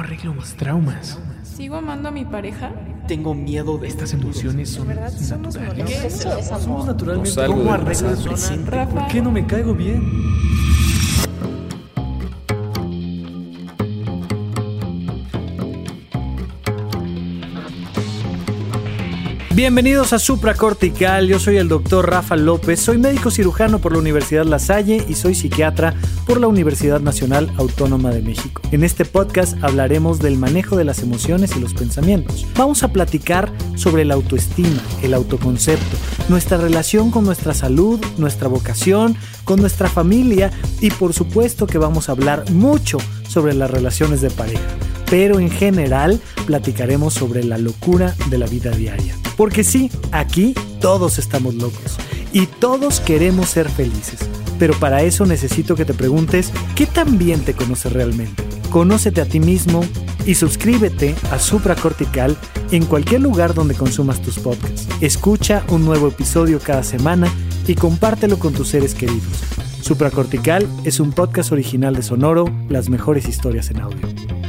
arreglo mis traumas? ¿Sigo amando a mi pareja? Tengo miedo de estas emociones son ¿Verdad? Somos naturales. Somos naturalmente. ¿Cómo arreglo el presente? ¿Por qué no me caigo bien? Bienvenidos a Supracortical, yo soy el doctor Rafa López, soy médico cirujano por la Universidad La Salle y soy psiquiatra por la Universidad Nacional Autónoma de México. En este podcast hablaremos del manejo de las emociones y los pensamientos. Vamos a platicar sobre la autoestima, el autoconcepto, nuestra relación con nuestra salud, nuestra vocación, con nuestra familia y por supuesto que vamos a hablar mucho sobre las relaciones de pareja pero en general platicaremos sobre la locura de la vida diaria. Porque sí, aquí todos estamos locos y todos queremos ser felices. Pero para eso necesito que te preguntes, ¿qué tan bien te conoces realmente? Conócete a ti mismo y suscríbete a Supracortical en cualquier lugar donde consumas tus podcasts. Escucha un nuevo episodio cada semana y compártelo con tus seres queridos. Supracortical es un podcast original de Sonoro, las mejores historias en audio.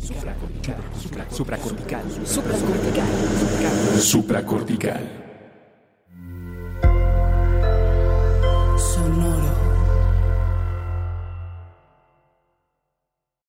Supracortical. Supracortical. Supracortical.